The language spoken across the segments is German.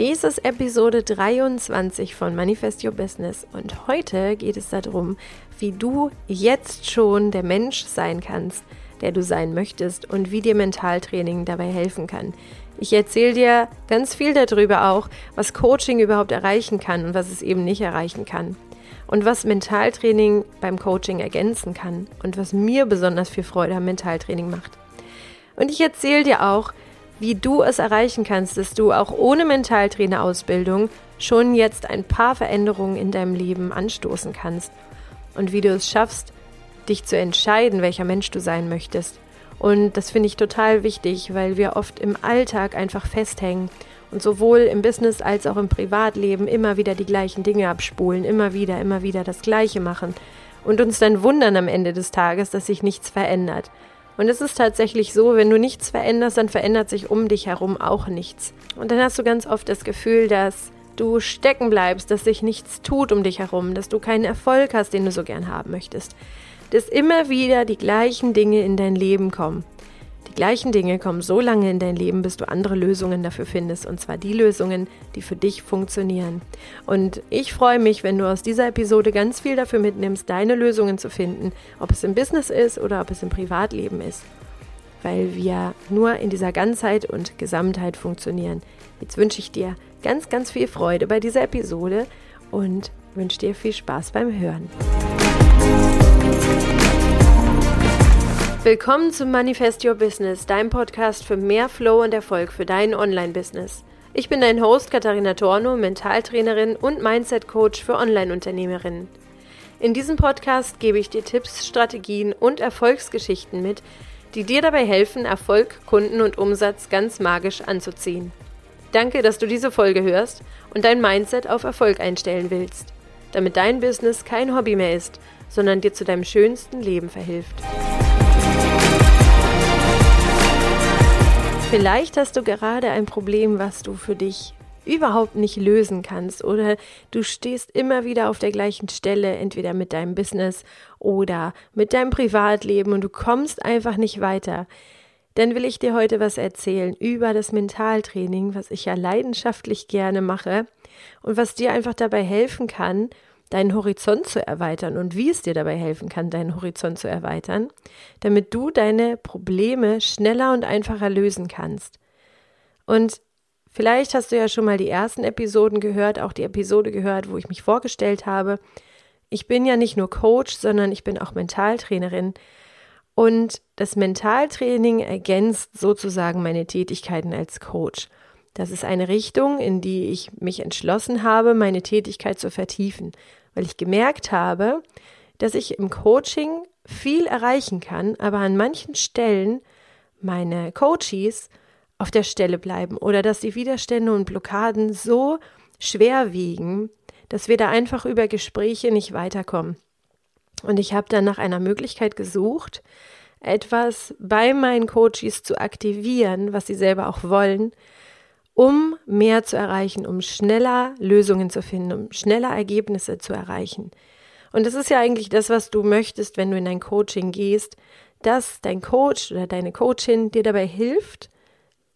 Dies ist Episode 23 von Manifest Your Business und heute geht es darum, wie du jetzt schon der Mensch sein kannst, der du sein möchtest und wie dir Mentaltraining dabei helfen kann. Ich erzähle dir ganz viel darüber auch, was Coaching überhaupt erreichen kann und was es eben nicht erreichen kann. Und was Mentaltraining beim Coaching ergänzen kann und was mir besonders viel Freude am Mentaltraining macht. Und ich erzähle dir auch, wie du es erreichen kannst, dass du auch ohne Mentaltrainerausbildung schon jetzt ein paar Veränderungen in deinem Leben anstoßen kannst und wie du es schaffst, dich zu entscheiden, welcher Mensch du sein möchtest. Und das finde ich total wichtig, weil wir oft im Alltag einfach festhängen und sowohl im Business als auch im Privatleben immer wieder die gleichen Dinge abspulen, immer wieder, immer wieder das Gleiche machen und uns dann wundern am Ende des Tages, dass sich nichts verändert. Und es ist tatsächlich so, wenn du nichts veränderst, dann verändert sich um dich herum auch nichts. Und dann hast du ganz oft das Gefühl, dass du stecken bleibst, dass sich nichts tut um dich herum, dass du keinen Erfolg hast, den du so gern haben möchtest. Dass immer wieder die gleichen Dinge in dein Leben kommen. Die gleichen Dinge kommen so lange in dein Leben, bis du andere Lösungen dafür findest. Und zwar die Lösungen, die für dich funktionieren. Und ich freue mich, wenn du aus dieser Episode ganz viel dafür mitnimmst, deine Lösungen zu finden. Ob es im Business ist oder ob es im Privatleben ist. Weil wir nur in dieser Ganzheit und Gesamtheit funktionieren. Jetzt wünsche ich dir ganz, ganz viel Freude bei dieser Episode und wünsche dir viel Spaß beim Hören. Willkommen zum Manifest Your Business, deinem Podcast für mehr Flow und Erfolg für dein Online-Business. Ich bin dein Host Katharina Torno, Mentaltrainerin und Mindset-Coach für Online-Unternehmerinnen. In diesem Podcast gebe ich dir Tipps, Strategien und Erfolgsgeschichten mit, die dir dabei helfen, Erfolg, Kunden und Umsatz ganz magisch anzuziehen. Danke, dass du diese Folge hörst und dein Mindset auf Erfolg einstellen willst, damit dein Business kein Hobby mehr ist, sondern dir zu deinem schönsten Leben verhilft. Vielleicht hast du gerade ein Problem, was du für dich überhaupt nicht lösen kannst oder du stehst immer wieder auf der gleichen Stelle, entweder mit deinem Business oder mit deinem Privatleben und du kommst einfach nicht weiter. Dann will ich dir heute was erzählen über das Mentaltraining, was ich ja leidenschaftlich gerne mache und was dir einfach dabei helfen kann, deinen Horizont zu erweitern und wie es dir dabei helfen kann, deinen Horizont zu erweitern, damit du deine Probleme schneller und einfacher lösen kannst. Und vielleicht hast du ja schon mal die ersten Episoden gehört, auch die Episode gehört, wo ich mich vorgestellt habe. Ich bin ja nicht nur Coach, sondern ich bin auch Mentaltrainerin. Und das Mentaltraining ergänzt sozusagen meine Tätigkeiten als Coach. Das ist eine Richtung, in die ich mich entschlossen habe, meine Tätigkeit zu vertiefen weil ich gemerkt habe, dass ich im Coaching viel erreichen kann, aber an manchen Stellen meine Coaches auf der Stelle bleiben oder dass die Widerstände und Blockaden so schwer wiegen, dass wir da einfach über Gespräche nicht weiterkommen. Und ich habe dann nach einer Möglichkeit gesucht, etwas bei meinen Coaches zu aktivieren, was sie selber auch wollen, um mehr zu erreichen, um schneller Lösungen zu finden, um schneller Ergebnisse zu erreichen. Und das ist ja eigentlich das, was du möchtest, wenn du in dein Coaching gehst, dass dein Coach oder deine Coachin dir dabei hilft,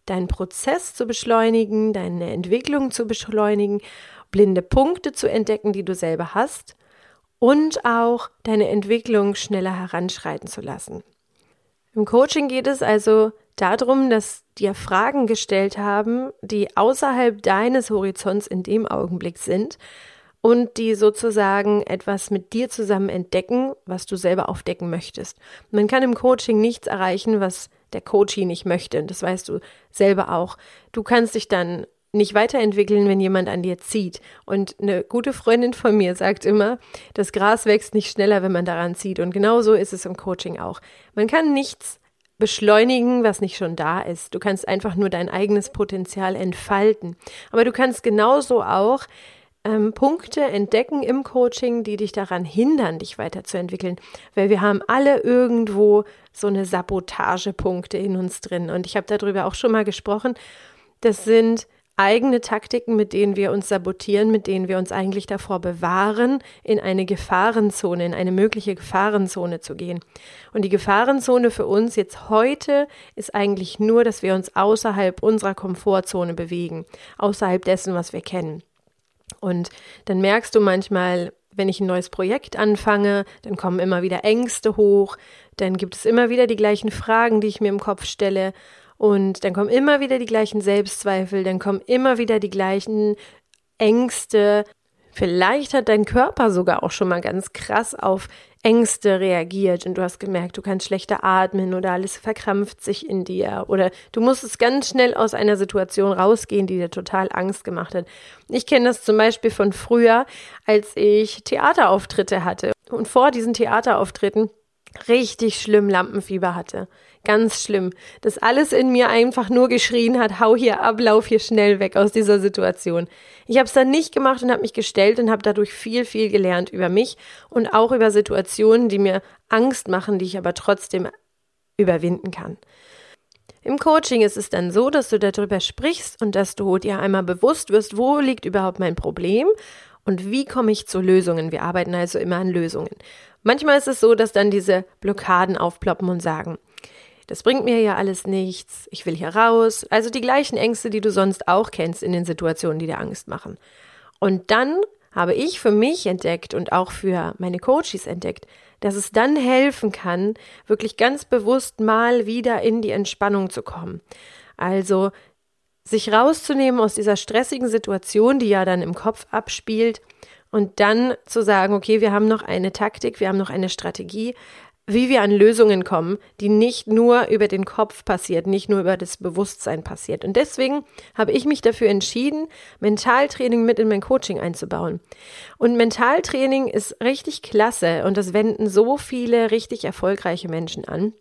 deinen Prozess zu beschleunigen, deine Entwicklung zu beschleunigen, blinde Punkte zu entdecken, die du selber hast und auch deine Entwicklung schneller heranschreiten zu lassen. Im Coaching geht es also darum, dass dir Fragen gestellt haben, die außerhalb deines Horizonts in dem Augenblick sind und die sozusagen etwas mit dir zusammen entdecken, was du selber aufdecken möchtest. Man kann im Coaching nichts erreichen, was der Coachie nicht möchte. Das weißt du selber auch. Du kannst dich dann nicht weiterentwickeln, wenn jemand an dir zieht. Und eine gute Freundin von mir sagt immer, das Gras wächst nicht schneller, wenn man daran zieht. Und genau so ist es im Coaching auch. Man kann nichts beschleunigen, was nicht schon da ist. Du kannst einfach nur dein eigenes Potenzial entfalten. Aber du kannst genauso auch ähm, Punkte entdecken im Coaching, die dich daran hindern, dich weiterzuentwickeln. Weil wir haben alle irgendwo so eine Sabotagepunkte in uns drin. Und ich habe darüber auch schon mal gesprochen. Das sind eigene Taktiken, mit denen wir uns sabotieren, mit denen wir uns eigentlich davor bewahren, in eine Gefahrenzone, in eine mögliche Gefahrenzone zu gehen. Und die Gefahrenzone für uns jetzt heute ist eigentlich nur, dass wir uns außerhalb unserer Komfortzone bewegen, außerhalb dessen, was wir kennen. Und dann merkst du manchmal, wenn ich ein neues Projekt anfange, dann kommen immer wieder Ängste hoch, dann gibt es immer wieder die gleichen Fragen, die ich mir im Kopf stelle und dann kommen immer wieder die gleichen Selbstzweifel, dann kommen immer wieder die gleichen Ängste. Vielleicht hat dein Körper sogar auch schon mal ganz krass auf Ängste reagiert und du hast gemerkt, du kannst schlechter atmen oder alles verkrampft sich in dir oder du musstest ganz schnell aus einer Situation rausgehen, die dir total Angst gemacht hat. Ich kenne das zum Beispiel von früher, als ich Theaterauftritte hatte und vor diesen Theaterauftritten richtig schlimm Lampenfieber hatte. Ganz schlimm. Das alles in mir einfach nur geschrien hat, hau hier ab, lauf hier schnell weg aus dieser Situation. Ich habe es dann nicht gemacht und habe mich gestellt und habe dadurch viel, viel gelernt über mich und auch über Situationen, die mir Angst machen, die ich aber trotzdem überwinden kann. Im Coaching ist es dann so, dass du darüber sprichst und dass du dir einmal bewusst wirst, wo liegt überhaupt mein Problem und wie komme ich zu Lösungen. Wir arbeiten also immer an Lösungen. Manchmal ist es so, dass dann diese Blockaden aufploppen und sagen, das bringt mir ja alles nichts, ich will hier raus. Also die gleichen Ängste, die du sonst auch kennst in den Situationen, die dir Angst machen. Und dann habe ich für mich entdeckt und auch für meine Coaches entdeckt, dass es dann helfen kann, wirklich ganz bewusst mal wieder in die Entspannung zu kommen. Also sich rauszunehmen aus dieser stressigen Situation, die ja dann im Kopf abspielt und dann zu sagen, okay, wir haben noch eine Taktik, wir haben noch eine Strategie, wie wir an Lösungen kommen, die nicht nur über den Kopf passiert, nicht nur über das Bewusstsein passiert. Und deswegen habe ich mich dafür entschieden, Mentaltraining mit in mein Coaching einzubauen. Und Mentaltraining ist richtig klasse und das wenden so viele richtig erfolgreiche Menschen an.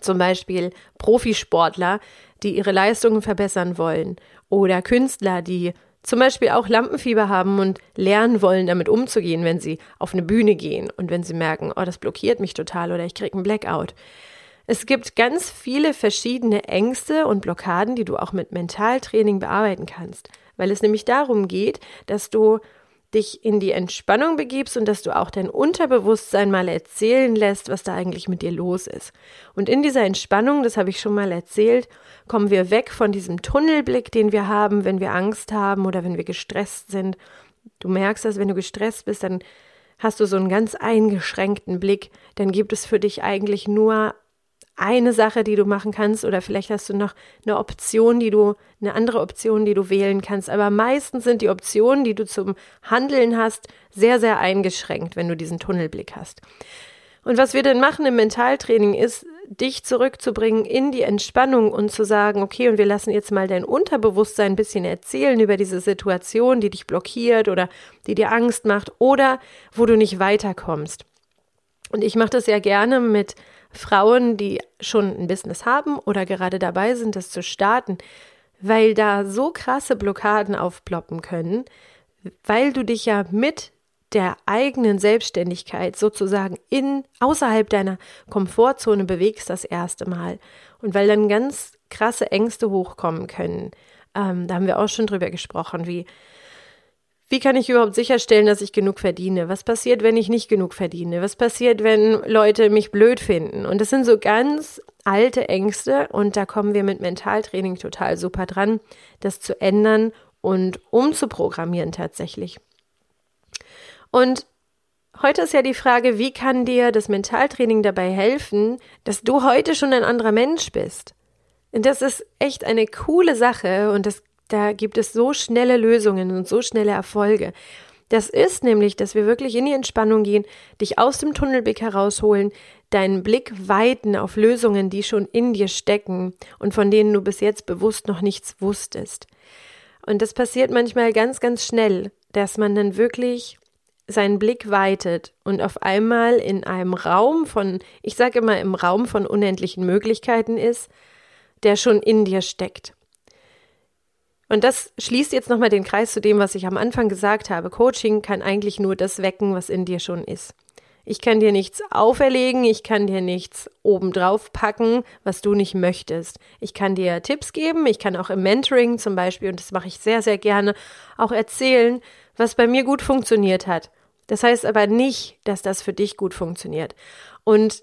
Zum Beispiel Profisportler, die ihre Leistungen verbessern wollen oder Künstler, die zum Beispiel auch Lampenfieber haben und lernen wollen, damit umzugehen, wenn sie auf eine Bühne gehen und wenn sie merken, oh, das blockiert mich total oder ich kriege einen Blackout. Es gibt ganz viele verschiedene Ängste und Blockaden, die du auch mit Mentaltraining bearbeiten kannst, weil es nämlich darum geht, dass du dich in die Entspannung begibst und dass du auch dein Unterbewusstsein mal erzählen lässt, was da eigentlich mit dir los ist. Und in dieser Entspannung, das habe ich schon mal erzählt, kommen wir weg von diesem Tunnelblick, den wir haben, wenn wir Angst haben oder wenn wir gestresst sind. Du merkst, dass wenn du gestresst bist, dann hast du so einen ganz eingeschränkten Blick, dann gibt es für dich eigentlich nur eine Sache, die du machen kannst, oder vielleicht hast du noch eine Option, die du, eine andere Option, die du wählen kannst. Aber meistens sind die Optionen, die du zum Handeln hast, sehr, sehr eingeschränkt, wenn du diesen Tunnelblick hast. Und was wir dann machen im Mentaltraining ist, dich zurückzubringen in die Entspannung und zu sagen, okay, und wir lassen jetzt mal dein Unterbewusstsein ein bisschen erzählen über diese Situation, die dich blockiert oder die dir Angst macht oder wo du nicht weiterkommst. Und ich mache das ja gerne mit Frauen, die schon ein Business haben oder gerade dabei sind, das zu starten, weil da so krasse Blockaden aufploppen können, weil du dich ja mit der eigenen Selbstständigkeit sozusagen in außerhalb deiner Komfortzone bewegst das erste Mal und weil dann ganz krasse Ängste hochkommen können. Ähm, da haben wir auch schon drüber gesprochen, wie wie kann ich überhaupt sicherstellen, dass ich genug verdiene? Was passiert, wenn ich nicht genug verdiene? Was passiert, wenn Leute mich blöd finden? Und das sind so ganz alte Ängste und da kommen wir mit Mentaltraining total super dran, das zu ändern und umzuprogrammieren tatsächlich. Und heute ist ja die Frage, wie kann dir das Mentaltraining dabei helfen, dass du heute schon ein anderer Mensch bist? Und das ist echt eine coole Sache und das da gibt es so schnelle Lösungen und so schnelle Erfolge. Das ist nämlich, dass wir wirklich in die Entspannung gehen, dich aus dem Tunnelblick herausholen, deinen Blick weiten auf Lösungen, die schon in dir stecken und von denen du bis jetzt bewusst noch nichts wusstest. Und das passiert manchmal ganz, ganz schnell, dass man dann wirklich seinen Blick weitet und auf einmal in einem Raum von, ich sage immer, im Raum von unendlichen Möglichkeiten ist, der schon in dir steckt. Und das schließt jetzt nochmal den Kreis zu dem, was ich am Anfang gesagt habe. Coaching kann eigentlich nur das wecken, was in dir schon ist. Ich kann dir nichts auferlegen, ich kann dir nichts obendrauf packen, was du nicht möchtest. Ich kann dir Tipps geben, ich kann auch im Mentoring zum Beispiel, und das mache ich sehr, sehr gerne, auch erzählen, was bei mir gut funktioniert hat. Das heißt aber nicht, dass das für dich gut funktioniert. Und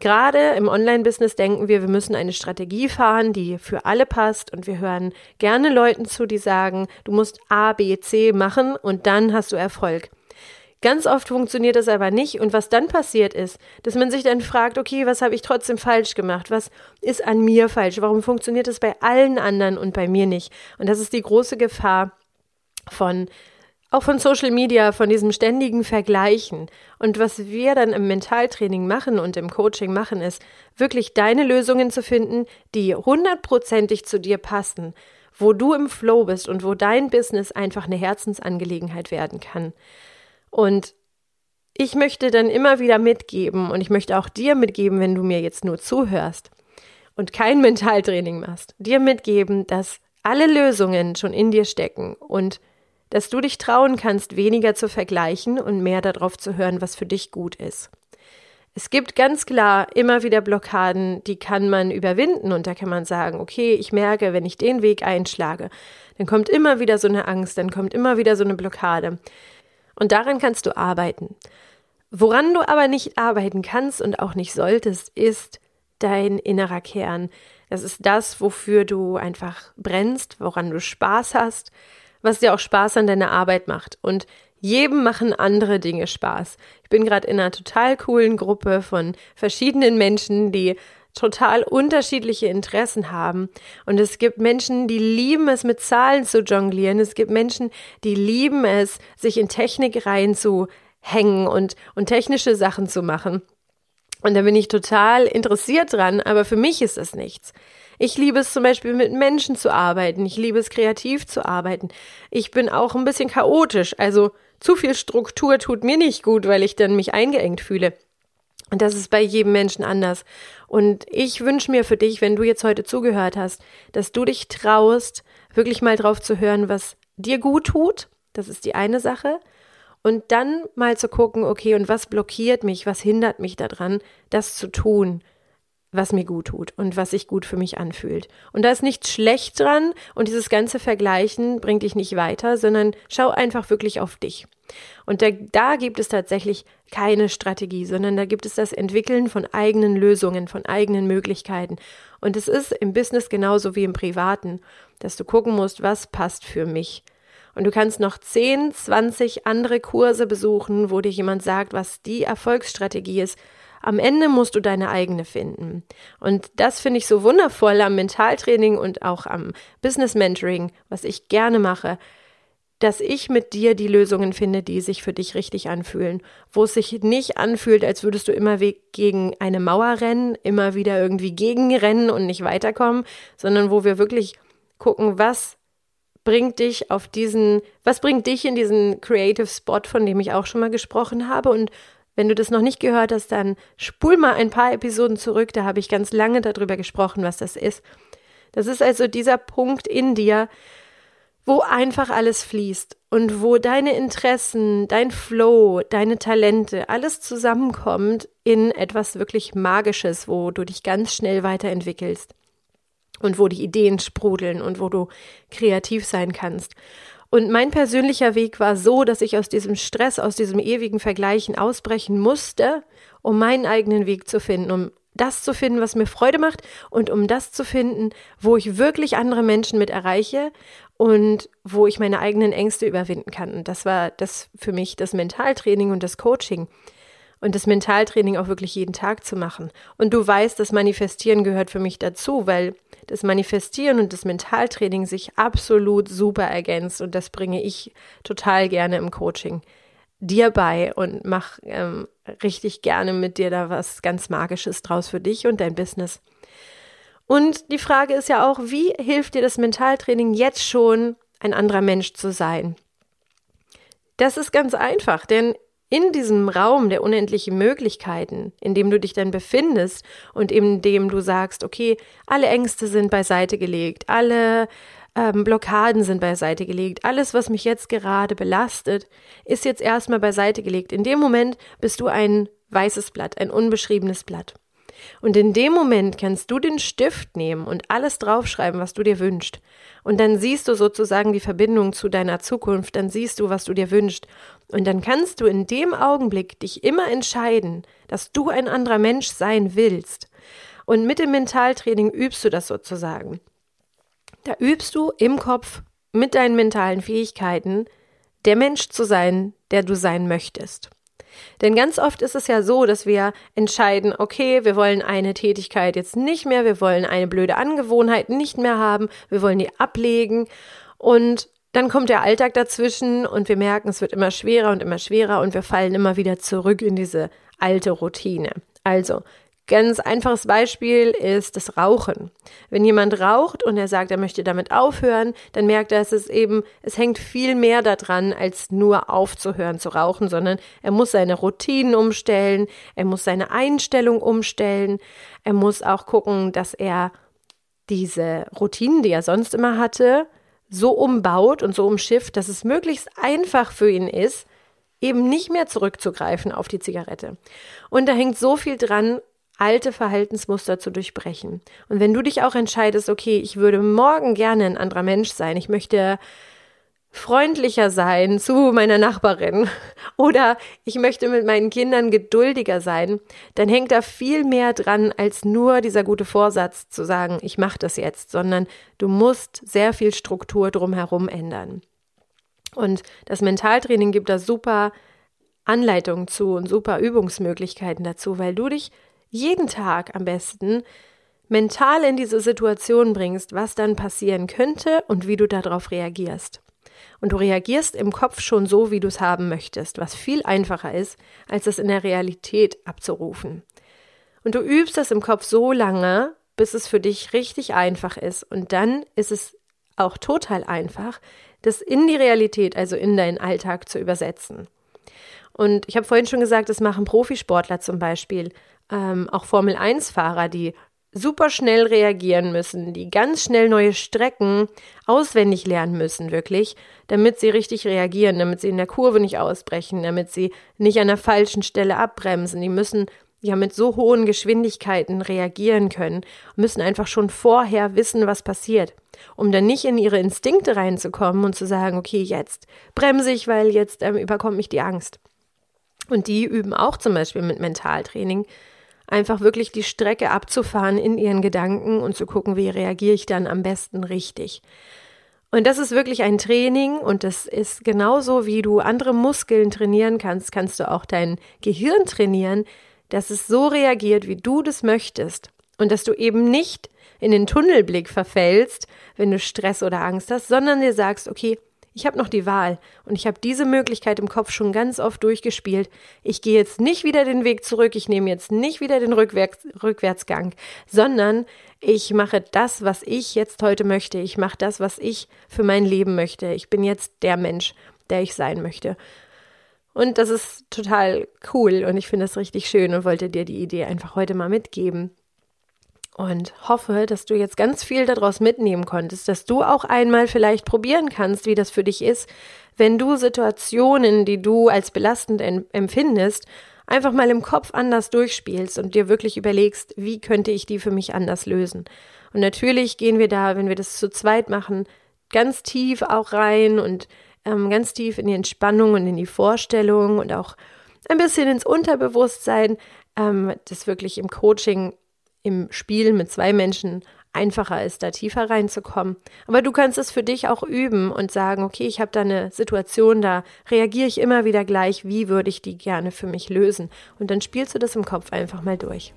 gerade im Online-Business denken wir, wir müssen eine Strategie fahren, die für alle passt. Und wir hören gerne Leuten zu, die sagen, du musst A, B, C machen und dann hast du Erfolg. Ganz oft funktioniert das aber nicht und was dann passiert ist, dass man sich dann fragt, okay, was habe ich trotzdem falsch gemacht? Was ist an mir falsch? Warum funktioniert es bei allen anderen und bei mir nicht? Und das ist die große Gefahr von auch von Social Media, von diesem ständigen Vergleichen. Und was wir dann im Mentaltraining machen und im Coaching machen, ist wirklich deine Lösungen zu finden, die hundertprozentig zu dir passen, wo du im Flow bist und wo dein Business einfach eine Herzensangelegenheit werden kann. Und ich möchte dann immer wieder mitgeben und ich möchte auch dir mitgeben, wenn du mir jetzt nur zuhörst und kein Mentaltraining machst, dir mitgeben, dass alle Lösungen schon in dir stecken und dass du dich trauen kannst, weniger zu vergleichen und mehr darauf zu hören, was für dich gut ist. Es gibt ganz klar immer wieder Blockaden, die kann man überwinden und da kann man sagen, okay, ich merke, wenn ich den Weg einschlage, dann kommt immer wieder so eine Angst, dann kommt immer wieder so eine Blockade. Und daran kannst du arbeiten. Woran du aber nicht arbeiten kannst und auch nicht solltest, ist dein innerer Kern. Das ist das, wofür du einfach brennst, woran du Spaß hast, was dir auch Spaß an deiner Arbeit macht. Und jedem machen andere Dinge Spaß. Ich bin gerade in einer total coolen Gruppe von verschiedenen Menschen, die total unterschiedliche Interessen haben. Und es gibt Menschen, die lieben es, mit Zahlen zu jonglieren. Es gibt Menschen, die lieben es, sich in Technik reinzuhängen und, und technische Sachen zu machen. Und da bin ich total interessiert dran, aber für mich ist es nichts. Ich liebe es zum Beispiel mit Menschen zu arbeiten. Ich liebe es kreativ zu arbeiten. Ich bin auch ein bisschen chaotisch. Also zu viel Struktur tut mir nicht gut, weil ich dann mich eingeengt fühle. Und das ist bei jedem Menschen anders. Und ich wünsche mir für dich, wenn du jetzt heute zugehört hast, dass du dich traust, wirklich mal drauf zu hören, was dir gut tut. Das ist die eine Sache. Und dann mal zu gucken, okay, und was blockiert mich, was hindert mich daran, das zu tun, was mir gut tut und was sich gut für mich anfühlt. Und da ist nichts schlecht dran und dieses ganze Vergleichen bringt dich nicht weiter, sondern schau einfach wirklich auf dich. Und da, da gibt es tatsächlich keine Strategie, sondern da gibt es das Entwickeln von eigenen Lösungen, von eigenen Möglichkeiten. Und es ist im Business genauso wie im Privaten, dass du gucken musst, was passt für mich. Und du kannst noch 10, 20 andere Kurse besuchen, wo dir jemand sagt, was die Erfolgsstrategie ist. Am Ende musst du deine eigene finden. Und das finde ich so wundervoll am Mentaltraining und auch am Business Mentoring, was ich gerne mache, dass ich mit dir die Lösungen finde, die sich für dich richtig anfühlen, wo es sich nicht anfühlt, als würdest du immer gegen eine Mauer rennen, immer wieder irgendwie gegenrennen und nicht weiterkommen, sondern wo wir wirklich gucken, was bringt dich auf diesen, was bringt dich in diesen Creative Spot, von dem ich auch schon mal gesprochen habe und wenn du das noch nicht gehört hast, dann spul mal ein paar Episoden zurück, da habe ich ganz lange darüber gesprochen, was das ist. Das ist also dieser Punkt in dir, wo einfach alles fließt und wo deine Interessen, dein Flow, deine Talente, alles zusammenkommt in etwas wirklich Magisches, wo du dich ganz schnell weiterentwickelst und wo die Ideen sprudeln und wo du kreativ sein kannst. Und mein persönlicher Weg war so, dass ich aus diesem Stress, aus diesem ewigen Vergleichen ausbrechen musste, um meinen eigenen Weg zu finden, um das zu finden, was mir Freude macht und um das zu finden, wo ich wirklich andere Menschen mit erreiche und wo ich meine eigenen Ängste überwinden kann. Und das war das für mich das Mentaltraining und das Coaching und das Mentaltraining auch wirklich jeden Tag zu machen. Und du weißt, das Manifestieren gehört für mich dazu, weil das Manifestieren und das Mentaltraining sich absolut super ergänzt und das bringe ich total gerne im Coaching dir bei und mach ähm, richtig gerne mit dir da was ganz Magisches draus für dich und dein Business. Und die Frage ist ja auch, wie hilft dir das Mentaltraining jetzt schon, ein anderer Mensch zu sein? Das ist ganz einfach, denn in diesem Raum der unendlichen Möglichkeiten, in dem du dich dann befindest und in dem du sagst, okay, alle Ängste sind beiseite gelegt, alle ähm, Blockaden sind beiseite gelegt. Alles, was mich jetzt gerade belastet, ist jetzt erstmal beiseite gelegt. In dem Moment bist du ein weißes Blatt, ein unbeschriebenes Blatt. Und in dem Moment kannst du den Stift nehmen und alles draufschreiben, was du dir wünschst. Und dann siehst du sozusagen die Verbindung zu deiner Zukunft, dann siehst du, was du dir wünschst. Und dann kannst du in dem Augenblick dich immer entscheiden, dass du ein anderer Mensch sein willst. Und mit dem Mentaltraining übst du das sozusagen. Da übst du im Kopf mit deinen mentalen Fähigkeiten, der Mensch zu sein, der du sein möchtest. Denn ganz oft ist es ja so, dass wir entscheiden, okay, wir wollen eine Tätigkeit jetzt nicht mehr, wir wollen eine blöde Angewohnheit nicht mehr haben, wir wollen die ablegen und dann kommt der Alltag dazwischen und wir merken, es wird immer schwerer und immer schwerer und wir fallen immer wieder zurück in diese alte Routine. Also, Ganz einfaches Beispiel ist das Rauchen. Wenn jemand raucht und er sagt, er möchte damit aufhören, dann merkt er, dass es eben, es hängt viel mehr daran, als nur aufzuhören zu rauchen, sondern er muss seine Routinen umstellen, er muss seine Einstellung umstellen, er muss auch gucken, dass er diese Routinen, die er sonst immer hatte, so umbaut und so umschifft, dass es möglichst einfach für ihn ist, eben nicht mehr zurückzugreifen auf die Zigarette. Und da hängt so viel dran, alte Verhaltensmuster zu durchbrechen. Und wenn du dich auch entscheidest, okay, ich würde morgen gerne ein anderer Mensch sein, ich möchte freundlicher sein zu meiner Nachbarin oder ich möchte mit meinen Kindern geduldiger sein, dann hängt da viel mehr dran als nur dieser gute Vorsatz zu sagen, ich mache das jetzt, sondern du musst sehr viel Struktur drumherum ändern. Und das Mentaltraining gibt da super Anleitungen zu und super Übungsmöglichkeiten dazu, weil du dich jeden Tag am besten mental in diese Situation bringst, was dann passieren könnte und wie du darauf reagierst. Und du reagierst im Kopf schon so, wie du es haben möchtest, was viel einfacher ist, als es in der Realität abzurufen. Und du übst das im Kopf so lange, bis es für dich richtig einfach ist. Und dann ist es auch total einfach, das in die Realität, also in deinen Alltag zu übersetzen. Und ich habe vorhin schon gesagt, das machen Profisportler zum Beispiel ähm, auch Formel-1-Fahrer, die super schnell reagieren müssen, die ganz schnell neue Strecken auswendig lernen müssen, wirklich, damit sie richtig reagieren, damit sie in der Kurve nicht ausbrechen, damit sie nicht an der falschen Stelle abbremsen. Die müssen ja mit so hohen Geschwindigkeiten reagieren können, müssen einfach schon vorher wissen, was passiert, um dann nicht in ihre Instinkte reinzukommen und zu sagen, okay, jetzt bremse ich, weil jetzt ähm, überkommt mich die Angst. Und die üben auch zum Beispiel mit Mentaltraining, einfach wirklich die Strecke abzufahren in ihren Gedanken und zu gucken, wie reagiere ich dann am besten richtig. Und das ist wirklich ein Training und das ist genauso, wie du andere Muskeln trainieren kannst, kannst du auch dein Gehirn trainieren, dass es so reagiert, wie du das möchtest und dass du eben nicht in den Tunnelblick verfällst, wenn du Stress oder Angst hast, sondern dir sagst, okay, ich habe noch die Wahl und ich habe diese Möglichkeit im Kopf schon ganz oft durchgespielt. Ich gehe jetzt nicht wieder den Weg zurück, ich nehme jetzt nicht wieder den Rückwärts, Rückwärtsgang, sondern ich mache das, was ich jetzt heute möchte. Ich mache das, was ich für mein Leben möchte. Ich bin jetzt der Mensch, der ich sein möchte. Und das ist total cool und ich finde es richtig schön und wollte dir die Idee einfach heute mal mitgeben und hoffe, dass du jetzt ganz viel daraus mitnehmen konntest, dass du auch einmal vielleicht probieren kannst, wie das für dich ist, wenn du Situationen, die du als belastend empfindest, einfach mal im Kopf anders durchspielst und dir wirklich überlegst, wie könnte ich die für mich anders lösen. Und natürlich gehen wir da, wenn wir das zu zweit machen, ganz tief auch rein und ähm, ganz tief in die Entspannung und in die Vorstellung und auch ein bisschen ins Unterbewusstsein, ähm, das wirklich im Coaching im Spiel mit zwei Menschen einfacher ist, da tiefer reinzukommen. Aber du kannst es für dich auch üben und sagen, okay, ich habe da eine Situation, da reagiere ich immer wieder gleich, wie würde ich die gerne für mich lösen? Und dann spielst du das im Kopf einfach mal durch.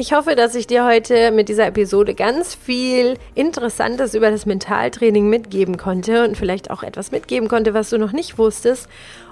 Ich hoffe, dass ich dir heute mit dieser Episode ganz viel Interessantes über das Mentaltraining mitgeben konnte und vielleicht auch etwas mitgeben konnte, was du noch nicht wusstest.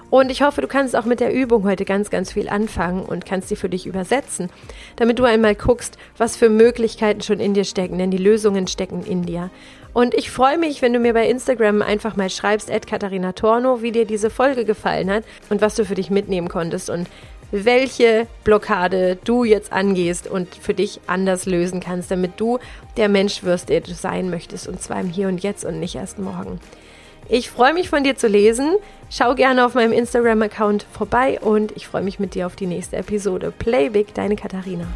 Und ich hoffe, du kannst auch mit der Übung heute ganz, ganz viel anfangen und kannst sie für dich übersetzen, damit du einmal guckst, was für Möglichkeiten schon in dir stecken, denn die Lösungen stecken in dir. Und ich freue mich, wenn du mir bei Instagram einfach mal schreibst, Katharina Torno, wie dir diese Folge gefallen hat und was du für dich mitnehmen konntest. Und welche Blockade du jetzt angehst und für dich anders lösen kannst, damit du der Mensch wirst, der du sein möchtest und zwar im Hier und Jetzt und nicht erst morgen. Ich freue mich von dir zu lesen. Schau gerne auf meinem Instagram-Account vorbei und ich freue mich mit dir auf die nächste Episode. Play Big, deine Katharina.